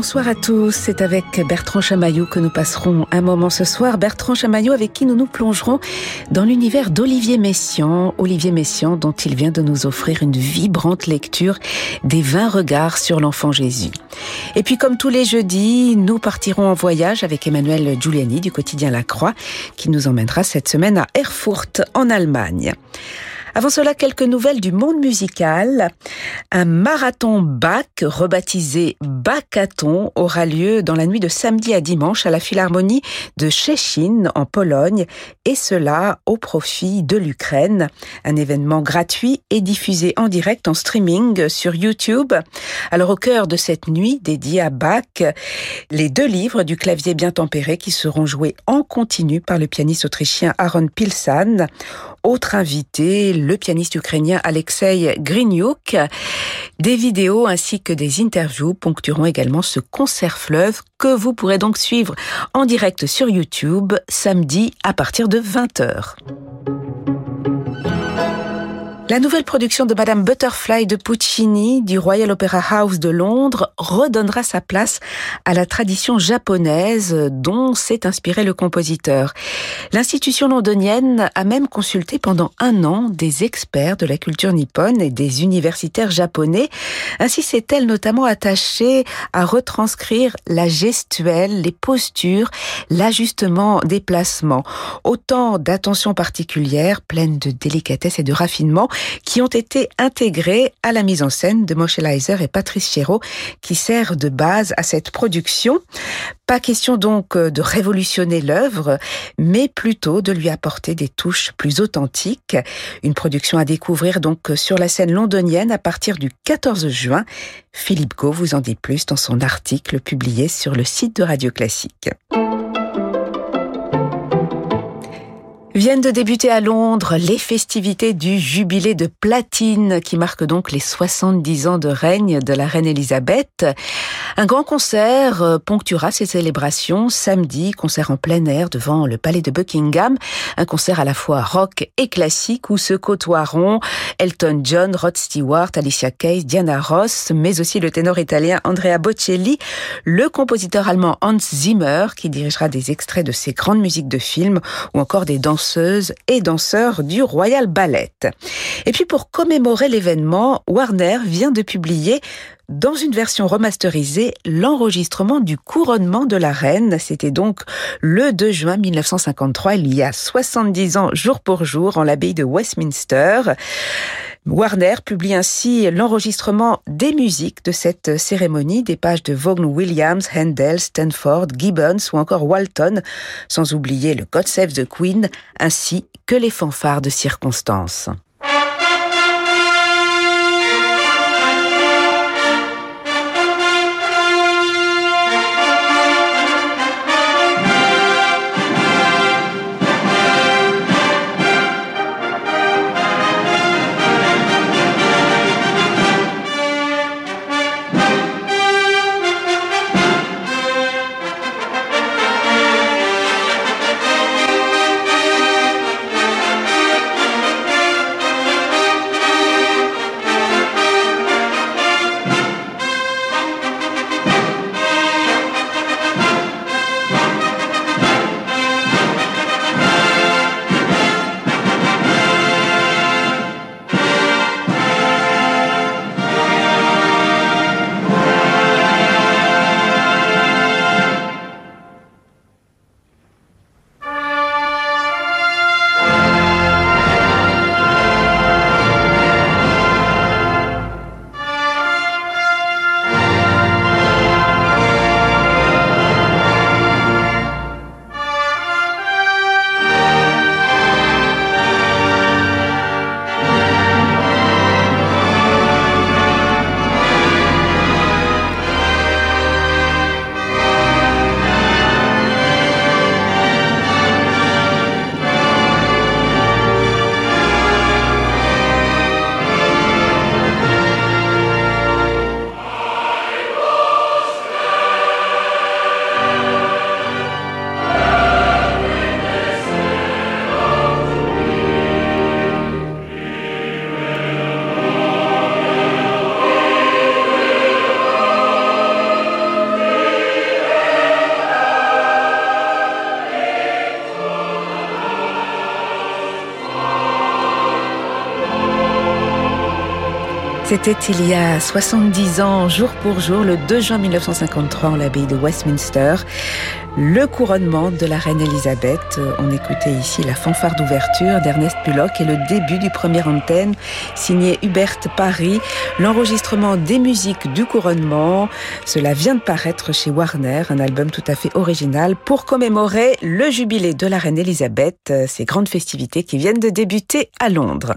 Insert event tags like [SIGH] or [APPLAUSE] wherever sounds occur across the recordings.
Bonsoir à tous, c'est avec Bertrand Chamaillot que nous passerons un moment ce soir. Bertrand Chamaillot avec qui nous nous plongerons dans l'univers d'Olivier Messiaen. Olivier Messiaen dont il vient de nous offrir une vibrante lecture des 20 regards sur l'enfant Jésus. Et puis comme tous les jeudis, nous partirons en voyage avec Emmanuel Giuliani du quotidien La Croix qui nous emmènera cette semaine à Erfurt en Allemagne. Avant cela, quelques nouvelles du monde musical. Un marathon Bach, rebaptisé Bacathon, aura lieu dans la nuit de samedi à dimanche à la Philharmonie de Szczecin, en Pologne, et cela au profit de l'Ukraine. Un événement gratuit et diffusé en direct en streaming sur YouTube. Alors au cœur de cette nuit dédiée à Bach, les deux livres du clavier bien tempéré qui seront joués en continu par le pianiste autrichien Aaron Pilsan. Autre invité, le pianiste ukrainien Alexei Grinyuk. Des vidéos ainsi que des interviews ponctueront également ce concert fleuve que vous pourrez donc suivre en direct sur YouTube samedi à partir de 20h. La nouvelle production de Madame Butterfly de Puccini du Royal Opera House de Londres redonnera sa place à la tradition japonaise dont s'est inspiré le compositeur. L'institution londonienne a même consulté pendant un an des experts de la culture nippone et des universitaires japonais. Ainsi s'est-elle notamment attachée à retranscrire la gestuelle, les postures, l'ajustement des placements. Autant d'attention particulière, pleine de délicatesse et de raffinement qui ont été intégrés à la mise en scène de Moshe Leiser et Patrice Chéreau, qui sert de base à cette production. Pas question donc de révolutionner l'œuvre, mais plutôt de lui apporter des touches plus authentiques. Une production à découvrir donc sur la scène londonienne à partir du 14 juin. Philippe Gau vous en dit plus dans son article publié sur le site de Radio Classique. Viennent de débuter à Londres les festivités du jubilé de platine qui marque donc les 70 ans de règne de la reine Elisabeth. Un grand concert euh, ponctuera ces célébrations samedi, concert en plein air devant le palais de Buckingham, un concert à la fois rock et classique où se côtoieront Elton John, Rod Stewart, Alicia Keys, Diana Ross, mais aussi le ténor italien Andrea Bocelli, le compositeur allemand Hans Zimmer qui dirigera des extraits de ses grandes musiques de films ou encore des danses danseuses et danseurs du Royal Ballet. Et puis pour commémorer l'événement, Warner vient de publier dans une version remasterisée l'enregistrement du couronnement de la reine. C'était donc le 2 juin 1953, il y a 70 ans jour pour jour en l'abbaye de Westminster. Warner publie ainsi l'enregistrement des musiques de cette cérémonie, des pages de Vaughan Williams, Handel, Stanford, Gibbons ou encore Walton, sans oublier le God Save the Queen, ainsi que les fanfares de circonstances. C'était il y a 70 ans, jour pour jour, le 2 juin 1953, en l'abbaye de Westminster, le couronnement de la reine Elisabeth. On écoutait ici la fanfare d'ouverture d'Ernest Bullock et le début du premier antenne signé Hubert Paris, l'enregistrement des musiques du couronnement. Cela vient de paraître chez Warner, un album tout à fait original pour commémorer le jubilé de la reine Elisabeth, ces grandes festivités qui viennent de débuter à Londres.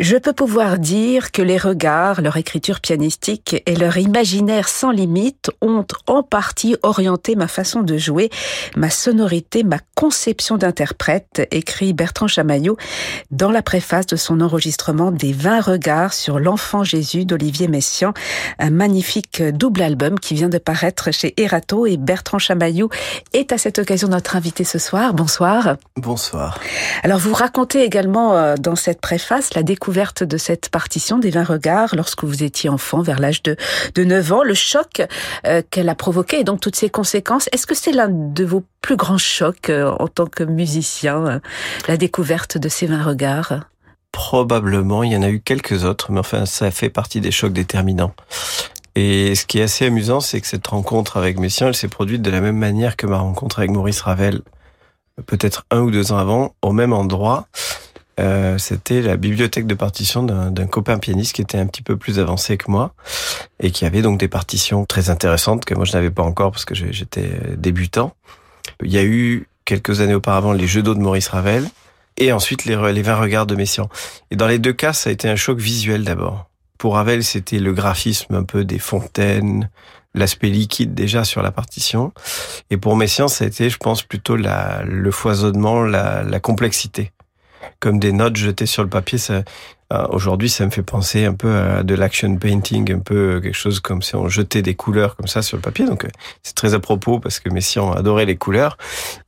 Je peux pouvoir dire que les regards, leur écriture pianistique et leur imaginaire sans limite ont en partie orienté ma façon de jouer, ma sonorité, ma conception d'interprète, écrit Bertrand Chamaillot dans la préface de son enregistrement des 20 regards sur l'enfant Jésus d'Olivier Messiaen, un magnifique double album qui vient de paraître chez Erato et Bertrand Chamaillot est à cette occasion notre invité ce soir. Bonsoir. Bonsoir. Alors vous racontez également euh, dans cette préface la découverte de cette partition des 20 regards lorsque vous étiez enfant, vers l'âge de, de 9 ans, le choc euh, qu'elle a provoqué et donc toutes ses conséquences. Est-ce que c'est l'un de vos plus grands chocs euh, en tant que musicien, euh, la découverte de ces 20 regards? Probablement, il y en a eu quelques autres, mais enfin, ça fait partie des chocs déterminants. Et ce qui est assez amusant, c'est que cette rencontre avec Messiaen, elle s'est produite de la même manière que ma rencontre avec Maurice Ravel, peut-être un ou deux ans avant, au même endroit. Euh, c'était la bibliothèque de partition d'un copain pianiste qui était un petit peu plus avancé que moi et qui avait donc des partitions très intéressantes que moi je n'avais pas encore parce que j'étais débutant. Il y a eu quelques années auparavant les Jeux d'eau de Maurice Ravel et ensuite les, les 20 regards de Messiaen. Et dans les deux cas, ça a été un choc visuel d'abord. Pour Ravel, c'était le graphisme un peu des fontaines, l'aspect liquide déjà sur la partition. Et pour Messiaen, ça a été, je pense, plutôt la, le foisonnement, la, la complexité comme des notes jetées sur le papier. Ça, euh, aujourd'hui, ça me fait penser un peu à de l'action painting, un peu quelque chose comme si on jetait des couleurs comme ça sur le papier. Donc, euh, c'est très à propos parce que Messiaen adorait les couleurs.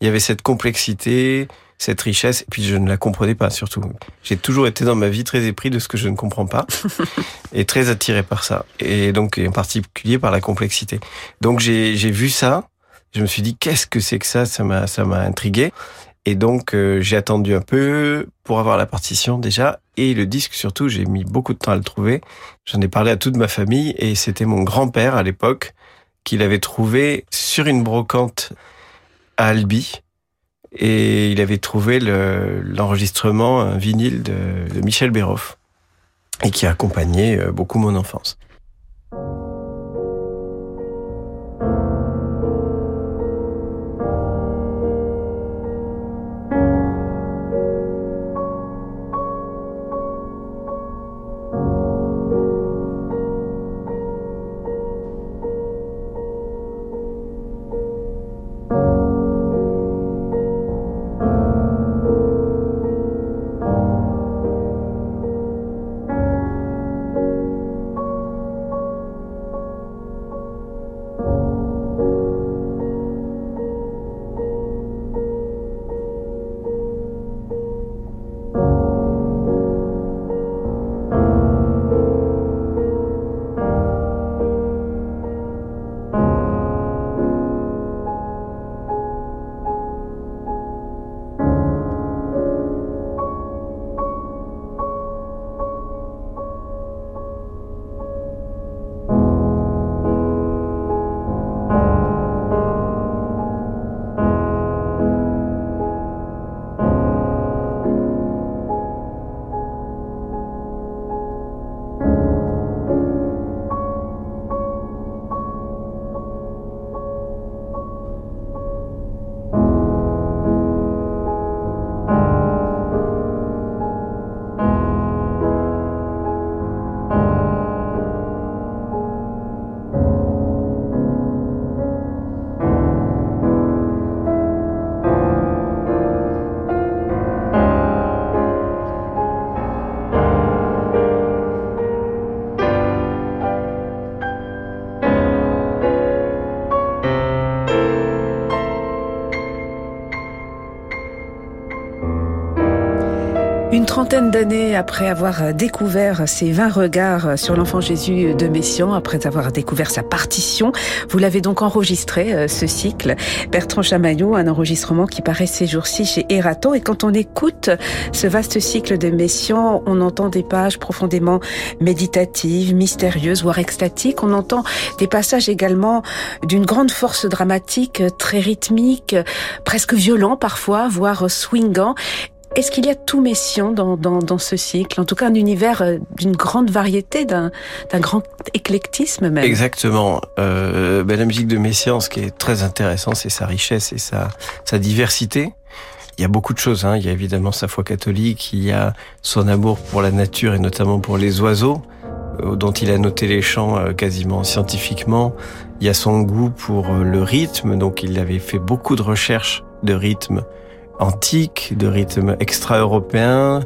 Il y avait cette complexité, cette richesse, et puis je ne la comprenais pas surtout. J'ai toujours été dans ma vie très épris de ce que je ne comprends pas [LAUGHS] et très attiré par ça. Et donc, en particulier par la complexité. Donc, j'ai vu ça. Je me suis dit, qu'est-ce que c'est que ça? Ça m'a, ça m'a intrigué. Et donc euh, j'ai attendu un peu pour avoir la partition déjà et le disque surtout, j'ai mis beaucoup de temps à le trouver. J'en ai parlé à toute ma famille et c'était mon grand-père à l'époque qui l'avait trouvé sur une brocante à Albi et il avait trouvé l'enregistrement un vinyle de, de Michel Béroff et qui a accompagné euh, beaucoup mon enfance. Trentaine d'années après avoir découvert ces 20 regards sur l'enfant Jésus de Messian, après avoir découvert sa partition, vous l'avez donc enregistré, euh, ce cycle. Bertrand Chamaillot, un enregistrement qui paraît ces jours-ci chez Erato. Et quand on écoute ce vaste cycle de Messian, on entend des pages profondément méditatives, mystérieuses, voire extatiques. On entend des passages également d'une grande force dramatique, très rythmique, presque violent parfois, voire swingant. Est-ce qu'il y a tout Messiaen dans, dans, dans, ce cycle? En tout cas, un univers euh, d'une grande variété, d'un grand éclectisme même. Exactement. Euh, ben, la musique de Messiaen, ce qui est très intéressant, c'est sa richesse et sa, sa diversité. Il y a beaucoup de choses. Hein. Il y a évidemment sa foi catholique, il y a son amour pour la nature et notamment pour les oiseaux, euh, dont il a noté les chants euh, quasiment scientifiquement. Il y a son goût pour le rythme, donc il avait fait beaucoup de recherches de rythme antiques, de rythmes extra-européens,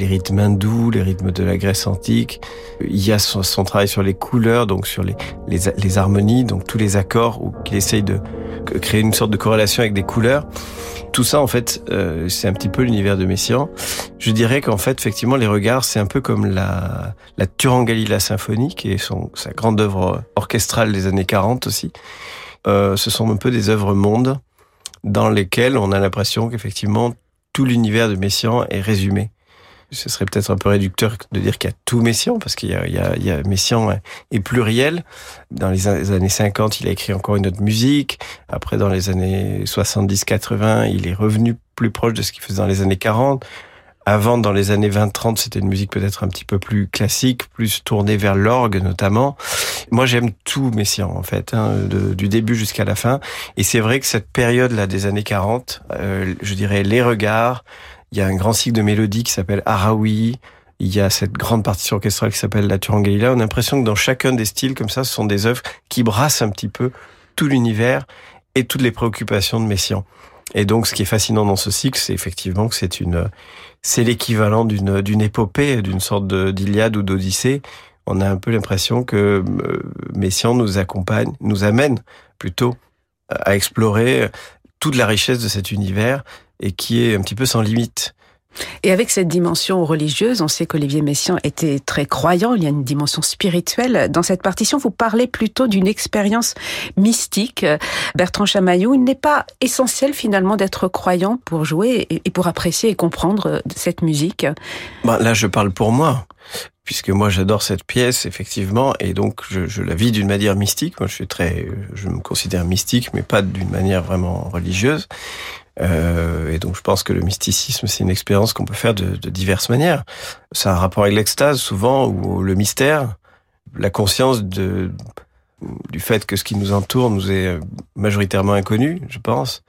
les rythmes hindous, les rythmes de la Grèce antique. Il y a son, travail sur les couleurs, donc sur les, les, harmonies, donc tous les accords, où il essaye de créer une sorte de corrélation avec des couleurs. Tout ça, en fait, euh, c'est un petit peu l'univers de Messiaen. Je dirais qu'en fait, effectivement, les regards, c'est un peu comme la, la Turangalila symphonie, qui est son, sa grande œuvre orchestrale des années 40 aussi. Euh, ce sont un peu des œuvres mondes dans lesquels on a l'impression qu'effectivement tout l'univers de Messiaen est résumé. Ce serait peut-être un peu réducteur de dire qu'il y a tout Messiaen, parce qu'il y a, il y a, il y a Messiaen est pluriel. Dans les années 50, il a écrit encore une autre musique. Après, dans les années 70-80, il est revenu plus proche de ce qu'il faisait dans les années 40. Avant, dans les années 20-30, c'était une musique peut-être un petit peu plus classique, plus tournée vers l'orgue notamment. Moi, j'aime tout Messiaen, en fait, hein, du début jusqu'à la fin. Et c'est vrai que cette période-là des années 40, euh, je dirais les regards, il y a un grand cycle de mélodies qui s'appelle Araoui, il y a cette grande partition orchestrale qui s'appelle La Turangalila. On a l'impression que dans chacun des styles comme ça, ce sont des œuvres qui brassent un petit peu tout l'univers et toutes les préoccupations de Messiaen. Et donc, ce qui est fascinant dans ce cycle, c'est effectivement que c'est une, c'est l'équivalent d'une d'une épopée, d'une sorte d'Iliade ou d'Odyssée. On a un peu l'impression que euh, Messiaen nous accompagne, nous amène plutôt à explorer toute la richesse de cet univers et qui est un petit peu sans limite. Et avec cette dimension religieuse, on sait qu'Olivier Messiaen était très croyant, il y a une dimension spirituelle. Dans cette partition, vous parlez plutôt d'une expérience mystique. Bertrand Chamaillou, il n'est pas essentiel finalement d'être croyant pour jouer et pour apprécier et comprendre cette musique. Bah, là, je parle pour moi puisque moi j'adore cette pièce effectivement et donc je, la vis d'une manière mystique. Moi je suis très, je me considère mystique, mais pas d'une manière vraiment religieuse. Euh, et donc je pense que le mysticisme, c'est une expérience qu'on peut faire de, diverses manières. C'est un rapport avec l'extase souvent, ou le mystère, la conscience de, du fait que ce qui nous entoure nous est majoritairement inconnu, je pense,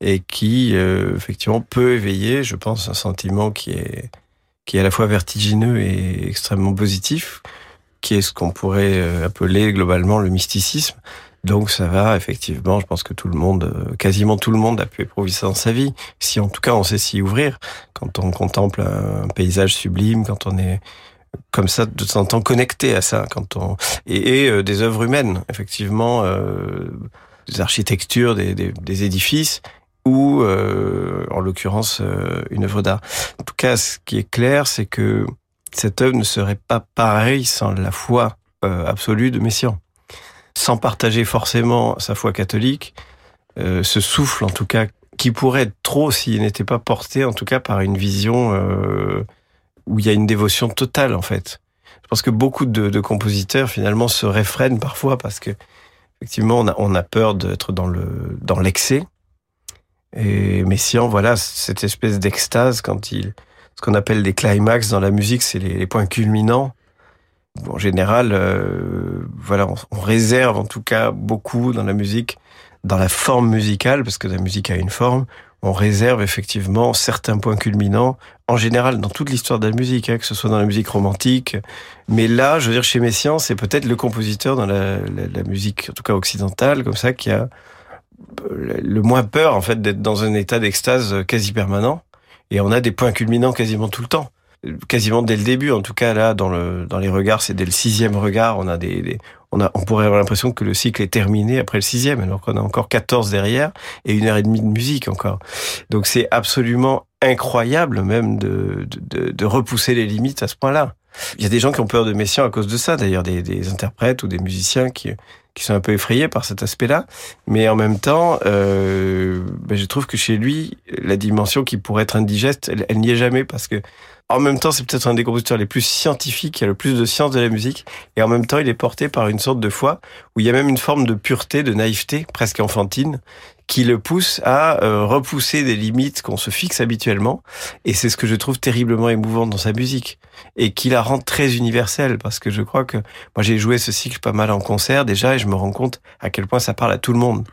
et qui euh, effectivement peut éveiller, je pense, un sentiment qui est qui est à la fois vertigineux et extrêmement positif, qui est ce qu'on pourrait euh, appeler globalement le mysticisme. Donc ça va, effectivement, je pense que tout le monde, euh, quasiment tout le monde a pu éprouver ça dans sa vie. Si en tout cas on sait s'y ouvrir, quand on contemple un paysage sublime, quand on est comme ça de temps en temps connecté à ça, quand on et, euh, des œuvres humaines, effectivement, euh, des architectures, des, des, des édifices ou euh, en l'occurrence une œuvre d'art. En tout cas, ce qui est clair, c'est que cette œuvre ne serait pas pareille sans la foi absolue de Messiaen sans partager forcément sa foi catholique, euh, ce souffle en tout cas qui pourrait être trop s'il n'était pas porté en tout cas par une vision euh, où il y a une dévotion totale en fait. Je pense que beaucoup de, de compositeurs finalement se réfrènent parfois parce que effectivement on a, on a peur d'être dans le dans l'excès. Et Messiaen, voilà cette espèce d'extase quand il ce qu'on appelle des climax dans la musique, c'est les, points culminants en général, euh, voilà, on, réserve en tout cas beaucoup dans la musique, dans la forme musicale, parce que la musique a une forme. On réserve effectivement certains points culminants, en général dans toute l'histoire de la musique, hein, que ce soit dans la musique romantique. Mais là, je veux dire, chez Messiaen, c'est peut-être le compositeur dans la, la, musique, en tout cas occidentale, comme ça, qui a le moins peur en fait d'être dans un état d'extase quasi permanent. Et on a des points culminants quasiment tout le temps quasiment dès le début. En tout cas, là, dans, le, dans les regards, c'est dès le sixième regard, on a des, on, a, on pourrait avoir l'impression que le cycle est terminé après le sixième, alors qu'on a encore 14 derrière et une heure et demie de musique encore. Donc c'est absolument incroyable même de, de, de repousser les limites à ce point-là. Il y a des gens qui ont peur de Messiaen à cause de ça, d'ailleurs, des, des interprètes ou des musiciens qui, qui sont un peu effrayés par cet aspect-là. Mais en même temps, euh, ben je trouve que chez lui, la dimension qui pourrait être indigeste, elle, elle n'y est jamais parce que en même temps, c'est peut-être un des compositeurs les plus scientifiques, qui a le plus de science de la musique, et en même temps, il est porté par une sorte de foi où il y a même une forme de pureté, de naïveté, presque enfantine, qui le pousse à euh, repousser des limites qu'on se fixe habituellement. Et c'est ce que je trouve terriblement émouvant dans sa musique et qui la rend très universelle parce que je crois que moi j'ai joué ce cycle pas mal en concert déjà et je me rends compte à quel point ça parle à tout le monde.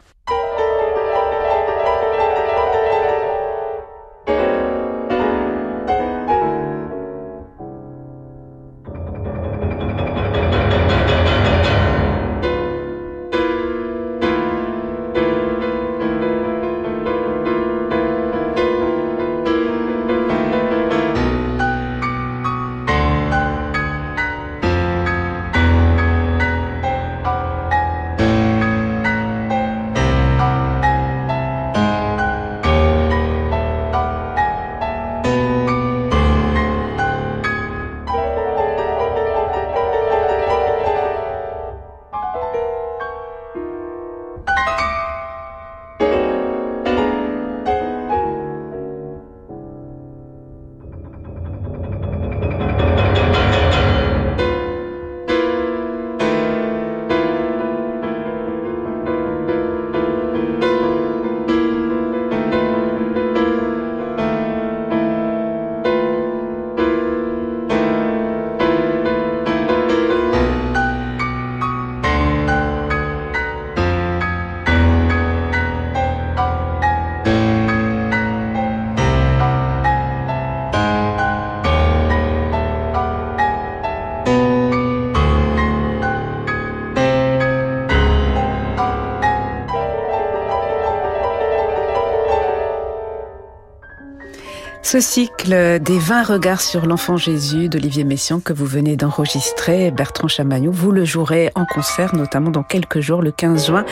Ce cycle des 20 regards sur l'enfant Jésus d'Olivier Messiaen que vous venez d'enregistrer, Bertrand Chamaillot, vous le jouerez en concert, notamment dans quelques jours, le 15 juin,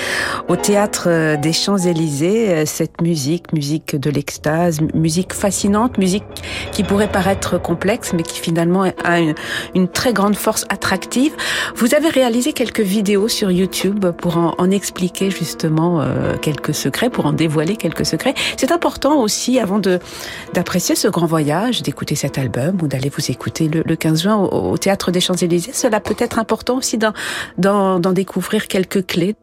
au Théâtre des Champs-Élysées. Cette musique, musique de l'extase, musique fascinante, musique qui pourrait paraître complexe, mais qui finalement a une, très grande force attractive. Vous avez réalisé quelques vidéos sur YouTube pour en, expliquer justement euh, quelques secrets, pour en dévoiler quelques secrets. C'est important aussi, avant d'apprécier ce grand voyage, d'écouter cet album ou d'aller vous écouter le, le 15 juin au, au, Théâtre des Champs-Élysées. Cela peut être important aussi d'en découvrir quelques clés.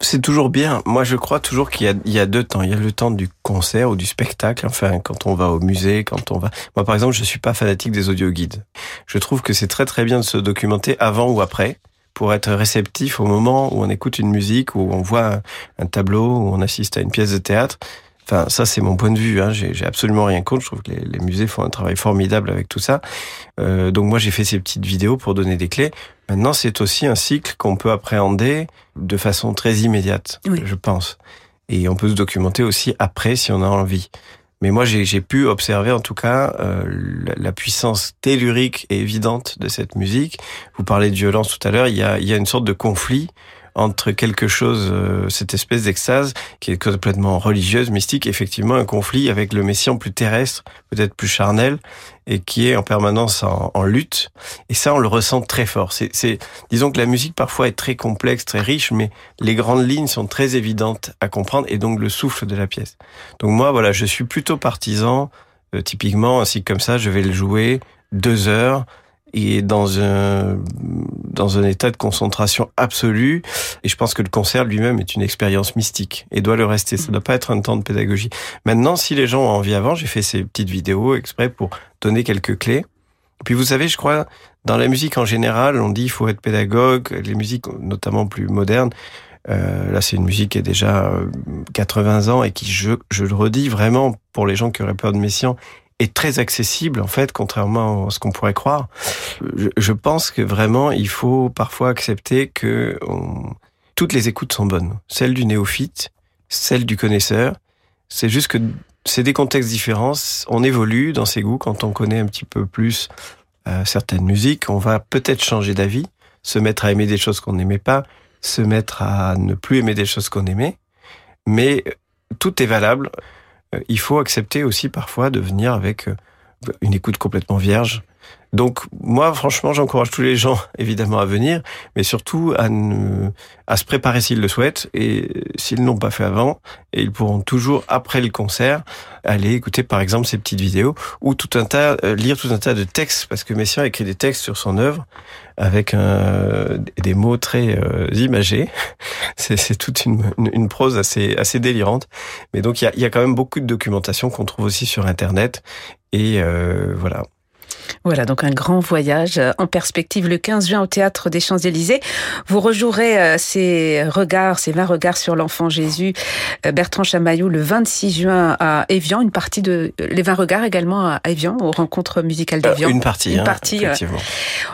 C'est toujours bien. Moi, je crois toujours qu'il y, y, a deux temps. Il y a le temps du concert ou du spectacle. Enfin, quand on va au musée, quand on va. Moi, par exemple, je suis pas fanatique des audioguides. Je trouve que c'est très très bien de se documenter avant ou après pour être réceptif au moment où on écoute une musique, où on voit un tableau, où on assiste à une pièce de théâtre. Enfin, ça, c'est mon point de vue. Hein. J'ai absolument rien contre. Je trouve que les, les, musées font un travail formidable avec tout ça. Euh, donc moi, j'ai fait ces petites vidéos pour donner des clés. Maintenant, c'est aussi un cycle qu'on peut appréhender de façon très immédiate, oui. je pense. Et on peut se documenter aussi après si on a envie. Mais moi, j'ai pu observer en tout cas euh, la, la, puissance tellurique et évidente de cette musique. Vous parlez de violence tout à l'heure. Il y a, il y a une sorte de conflit entre quelque chose, euh, cette espèce d'extase qui est complètement religieuse, mystique, effectivement un conflit avec le Messie plus terrestre, peut-être plus charnel, et qui est en permanence en, en, lutte. Et ça, on le ressent très fort. C'est, disons que la musique parfois est très complexe, très riche, mais les grandes lignes sont très évidentes à comprendre, et donc le souffle de la pièce. Donc moi, voilà, je suis plutôt partisan. Euh, typiquement, ainsi comme ça, je vais le jouer deux heures et dans un dans un état de concentration absolue. Et je pense que le concert lui-même est une expérience mystique et doit le rester. Ça ne doit pas être un temps de pédagogie. Maintenant, si les gens ont envie avant, j'ai fait ces petites vidéos exprès pour donner quelques clés. Puis vous savez, je crois, dans la musique en général, on dit il faut être pédagogue. Les musiques, notamment plus modernes, euh, là, c'est une musique qui a déjà 80 ans et qui, je, je le redis vraiment, pour les gens qui auraient peur de Messiaen, est très accessible en fait, contrairement à ce qu'on pourrait croire. Je, pense que vraiment il faut parfois accepter que toutes les écoutes sont bonnes, celle du néophyte, celle du connaisseur. C'est juste que c'est des contextes différents. On évolue dans ses goûts quand on connaît un petit peu plus euh, certaines musiques. On va peut-être changer d'avis se mettre à aimer des choses qu'on n'aimait pas, se mettre à ne plus aimer des choses qu'on aimait. Mais tout est valable. Il faut accepter aussi parfois de venir avec une écoute complètement vierge, donc moi, franchement, j'encourage tous les gens [LAUGHS] évidemment à venir, mais surtout à, se préparer s'ils le souhaitent et s'ils n'ont pas fait avant, et ils pourront toujours après le concert aller écouter par exemple ces petites vidéos ou tout un tas euh, lire tout un tas de textes parce que Messiaen a écrit des textes sur son œuvre avec un, des mots très euh, imagés. [LAUGHS] C'est toute une, prose assez assez délirante, mais donc il y a, quand même beaucoup de documentation qu'on trouve aussi sur internet et euh, voilà. Voilà, donc un grand voyage euh, en perspective le 15 juin au Théâtre des Champs-Élysées. Vous rejouerez euh, ces regards, ces 20 regards sur l'enfant Jésus, euh, Bertrand Chamaillou, le 26 juin à Évian, une partie de les 20 regards également à Évian, aux rencontres musicales d'Évian. une partie, une hein, partie.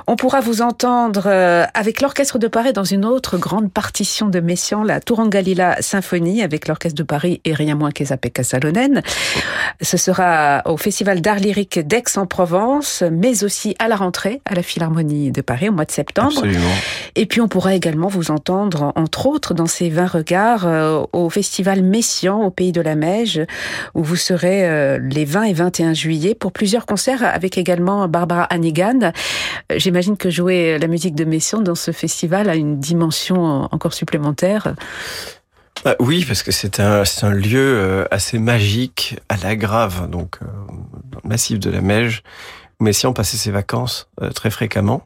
on pourra vous entendre avec l'Orchestre de Paris dans une autre grande partition de Messiaen, la Tourangalila Symphonie, avec l'Orchestre de Paris et rien moins qu'Ezapeka Salonen. Ce sera au Festival d'art lyrique d'Aix-en-Provence mais aussi à la rentrée à la Philharmonie de Paris au mois de septembre. Absolument. Et puis on pourra également vous entendre, entre autres, dans ces 20 regards euh, au Festival Messian au Pays de la Meige, où vous serez euh, les 20 et 21 juillet pour plusieurs concerts avec également Barbara Hannigan. Euh, j'imagine que jouer la musique de Messian dans ce festival a une dimension encore supplémentaire. Ah oui, parce que c'est un, un lieu assez magique à la grave, donc dans le massif de la Meige, Messiaen passait ses vacances euh, très fréquemment.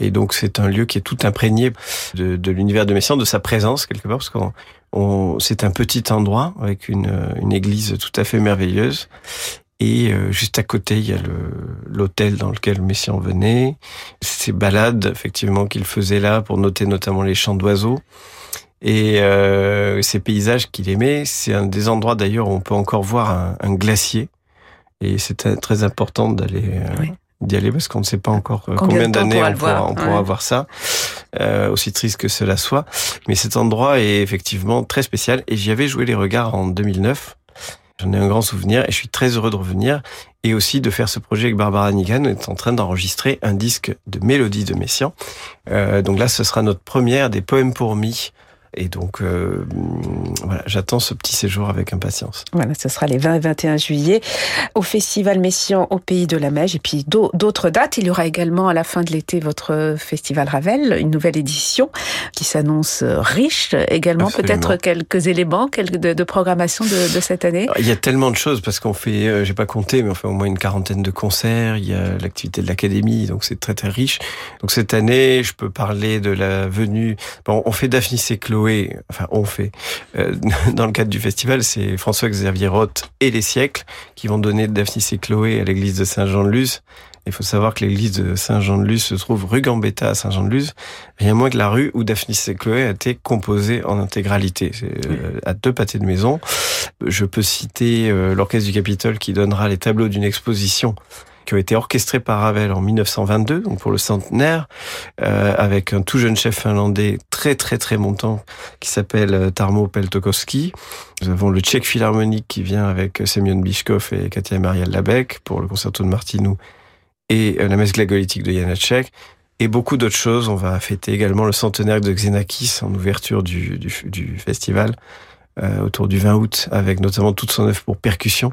Et donc c'est un lieu qui est tout imprégné de, de l'univers de Messiaen, de sa présence quelque part, parce qu'on on, c'est un petit endroit avec une, une église tout à fait merveilleuse. Et euh, juste à côté, il y a l'hôtel dans lequel Messiaen venait, ces balades effectivement qu'il faisait là pour noter notamment les chants d'oiseaux. Et euh, ces paysages qu'il aimait, c'est un des endroits d'ailleurs où on peut encore voir un, un glacier et c'est très important d'aller euh, d'y aller parce qu'on ne sait pas encore euh, combien, d'années on, pourra, on pourra avoir ça, euh, aussi triste que cela soit. Mais cet endroit est effectivement très spécial et j'y avais joué les regards en 2009. J'en ai un grand souvenir et je suis très heureux de revenir et aussi de faire ce projet avec Barbara Nigan. On est en train d'enregistrer un disque de mélodie de Messiaen. Euh, donc là, ce sera notre première des poèmes pour mi et donc, euh, voilà, j'attends ce petit séjour avec impatience. Voilà, ce sera les 20 et 21 juillet au Festival Messian au Pays de la Meige. Et puis d'autres dates. Il y aura également à la fin de l'été votre Festival Ravel, une nouvelle édition qui s'annonce riche. Également, peut-être quelques éléments quelques de, de programmation de, de, cette année. il y a tellement de choses parce qu'on fait, euh, j'ai pas compté, mais on fait au moins une quarantaine de concerts. Il y a l'activité de l'académie, donc c'est très très riche. Donc cette année, je peux parler de la venue. Bon, on fait Daphnis et Enfin on fait, euh, [LAUGHS] dans le cadre du festival, c'est François-Xavier Roth et les siècles qui vont donner Daphnis et Chloé à l'église de Saint-Jean-de-Luz. Il faut savoir que l'église de Saint-Jean-de-Luz se trouve rue Gambetta à Saint-Jean-de-Luz, rien moins que la rue où Daphnis et Chloé a été composée en intégralité, euh, à deux pâtés de maison. Je peux citer euh, l'Orchestre du Capitole qui donnera les tableaux d'une exposition qui ont été orchestrés par Ravel en 1922, donc pour le centenaire, euh, avec un tout jeune chef finlandais très très très montant qui s'appelle euh, Tarmo Peltokoski. Nous avons le Tchèque Philharmonique qui vient avec Semyon Bishkov et Katia Maria Labec pour le concerto de Martinou et euh, la messe glagolitique de Janacek. Et beaucoup d'autres choses. On va fêter également le centenaire de Xenakis en ouverture du, du, festival euh, autour du 20 août, avec notamment toute son œuvre pour percussion.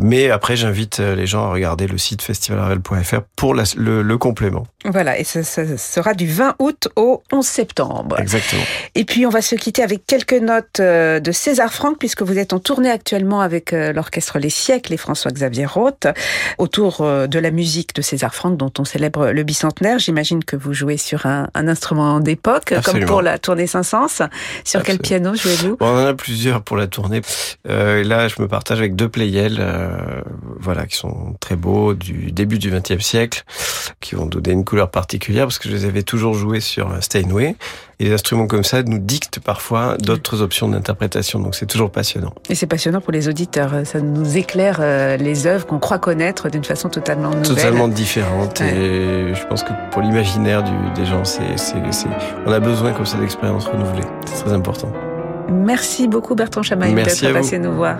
Mais après, j'invite euh, les gens à regarder le site festivalravel.fr pour le, le, complément. Voilà, et ça, ça, sera du 20 août au 11 septembre. Exactement. Et puis, on va se quitter avec quelques notes euh, de César Franck, puisque vous êtes en tournée actuellement avec euh, l'orchestre Les Siècles et François-Xavier Roth, autour de la musique de César Franck, dont on célèbre le bicentenaire. J'imagine que vous jouez sur un, un instrument d'époque, comme pour la tournée Saint-Saëns. Sur quel piano jouez-vous? Bon, On en a plusieurs pour la tournée. Euh, là, je me partage avec deux euh, voilà, qui sont très beaux, du début du XXe siècle, qui vont donner une couleur particulière parce que je les avais toujours joués sur Steinway. Et les instruments comme ça nous dictent parfois d'autres options d'interprétation, donc c'est toujours passionnant. Et c'est passionnant pour les auditeurs, ça nous éclaire euh, les œuvres qu'on croit connaître d'une façon totalement nouvelle. Totalement différente, et je pense que pour l'imaginaire des gens, c'est, on a besoin comme ça d'expériences renouvelées, c'est très important. Merci beaucoup Bertrand Chamaille d'être passé nous voir.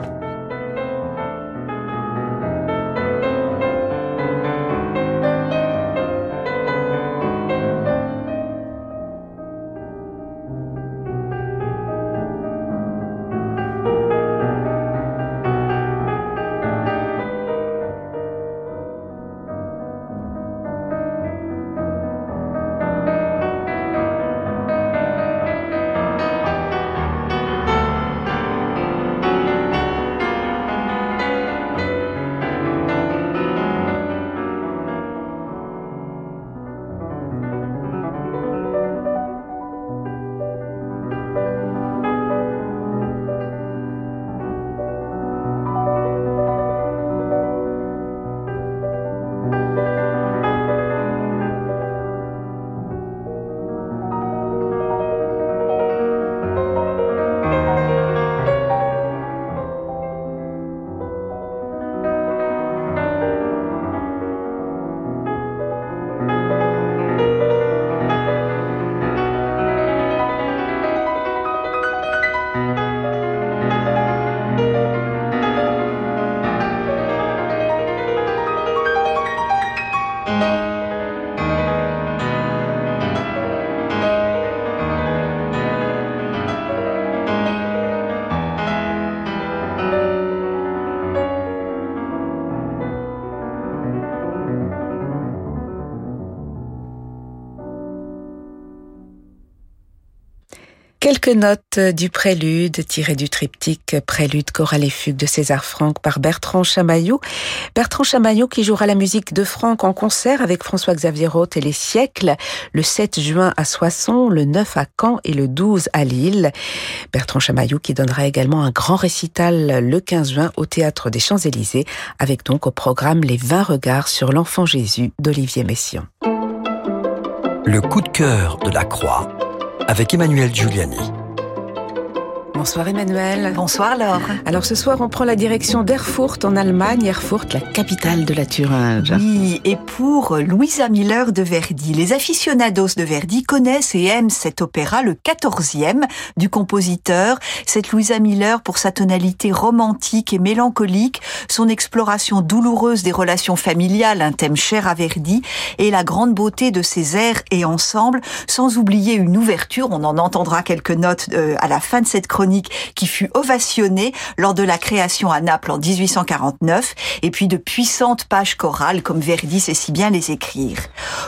Quelques notes du prélude tiré du triptyque Prélude, chorale et fugue de César Franck par Bertrand Chamaillou. Bertrand Chamaillou qui jouera la musique de Franck en concert avec François-Xavier Roth et les siècles le 7 juin à Soissons, le 9 à Caen et le 12 à Lille. Bertrand Chamaillou qui donnera également un grand récital le 15 juin au Théâtre des Champs-Élysées avec donc au programme les 20 regards sur l'enfant Jésus d'Olivier Messiaen. Le coup de cœur de la croix avec Emmanuel Giuliani. Bonsoir Emmanuel. Bonsoir Laure. Alors ce soir, on prend la direction d'Erfurt en Allemagne. Erfurt, la capitale de la Thuringe. Oui, et pour Louisa Miller de Verdi. Les aficionados de Verdi connaissent et aiment cet opéra, le 14e du compositeur. Cette Louisa Miller, pour sa tonalité romantique et mélancolique, son exploration douloureuse des relations familiales, un thème cher à Verdi, et la grande beauté de ses airs et ensembles, sans oublier une ouverture, on en entendra quelques notes euh, à la fin de cette chronique qui fut ovationnée lors de la création à Naples en 1849, et puis de puissantes pages chorales comme Verdi sait si bien les écrire.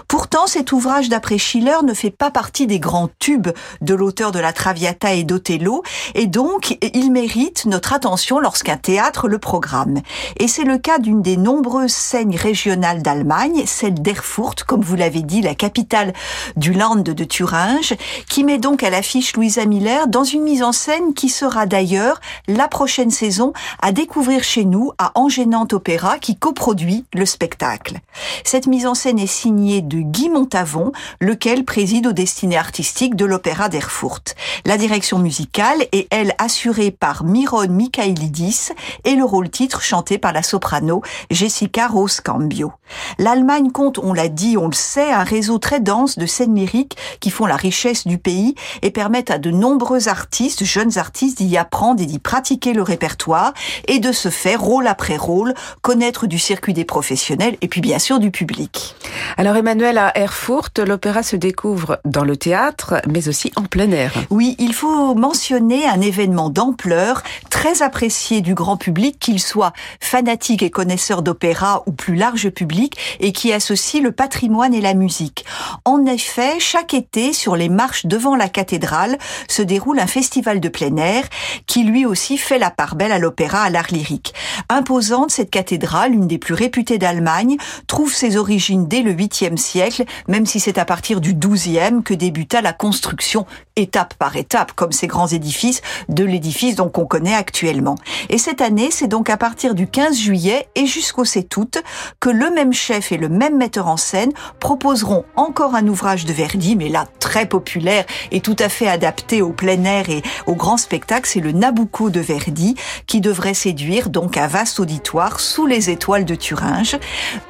Pourtant, cet ouvrage d'après Schiller ne fait pas partie des grands tubes de l'auteur de la Traviata et d'Othello, et donc il mérite notre attention lorsqu'un théâtre le programme. Et c'est le cas d'une des nombreuses scènes régionales d'Allemagne, celle d'Erfurt, comme vous l'avez dit, la capitale du Land de Thuringe, qui met donc à l'affiche Louisa Miller dans une mise en scène qui sera d'ailleurs la prochaine saison à découvrir chez nous à Angénante Opéra qui coproduit le spectacle. Cette mise en scène est signée de Guy Montavon, lequel préside aux destinées artistiques de l'Opéra d'Erfurt. La direction musicale est elle assurée par Miron Michaelidis et le rôle titre chanté par la soprano Jessica Rose Cambio. L'Allemagne compte, on l'a dit, on le sait, un réseau très dense de scènes lyriques qui font la richesse du pays et permettent à de nombreux artistes, jeunes artistes d'y apprendre et d'y pratiquer le répertoire et de se faire, rôle après rôle, connaître du circuit des professionnels et puis bien sûr du public. Alors Emmanuel, à Erfurt, l'opéra se découvre dans le théâtre, mais aussi en plein air. Oui, il faut mentionner un événement d'ampleur, très apprécié du grand public, qu'il soit fanatique et connaisseur d'opéra ou plus large public, et qui associe le patrimoine et la musique. En effet, chaque été, sur les marches devant la cathédrale, se déroule un festival de plein air, qui lui aussi fait la part belle à l'opéra, à l'art lyrique. Imposante, cette cathédrale, une des plus réputées d'Allemagne, trouve ses origines dès le 8e siècle, même si c'est à partir du 12e que débuta la construction étape par étape, comme ces grands édifices, de l'édifice donc qu'on connaît actuellement. Et cette année, c'est donc à partir du 15 juillet et jusqu'au 7 août que le même chef et le même metteur en scène proposeront encore un ouvrage de Verdi, mais là très populaire et tout à fait adapté au plein air et au grand spectacle, c'est le Nabucco de Verdi, qui devrait séduire donc un vaste auditoire sous les étoiles de Thuringe.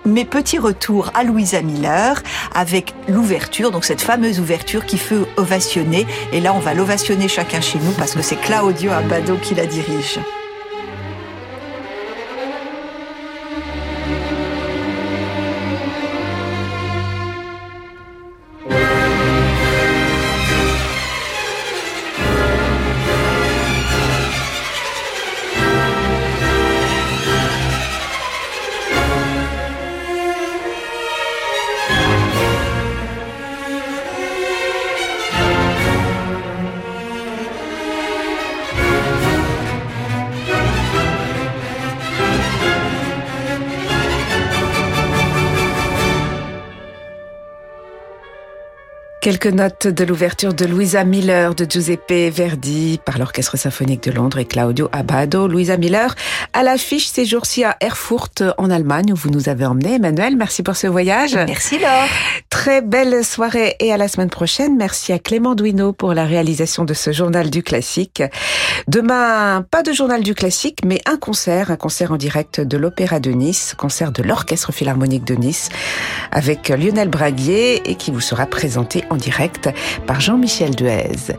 Mais petit retour à Louisa Miller avec l'ouverture, donc cette fameuse ouverture qui fut ovationnée et là, on va l'ovationner chacun chez nous parce que c'est Claudio Abbado qui la dirige. Quelques notes de l'ouverture de Louisa Miller de Giuseppe Verdi par l'Orchestre symphonique de Londres et Claudio Abbado. Louisa Miller à l'affiche ces jours-ci à Erfurt en Allemagne où vous nous avez emmené. Emmanuel, merci pour ce voyage. Merci Laure. Très belle soirée et à la semaine prochaine. Merci à Clément Douineau pour la réalisation de ce journal du classique. Demain, pas de journal du classique, mais un concert, un concert en direct de l'Opéra de Nice, concert de l'Orchestre Philharmonique de Nice avec Lionel Braguier et qui vous sera présenté direct par Jean-Michel Duez.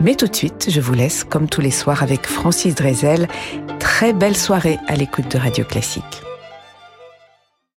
Mais tout de suite, je vous laisse, comme tous les soirs, avec Francis Drezel. Très belle soirée à l'écoute de Radio Classique.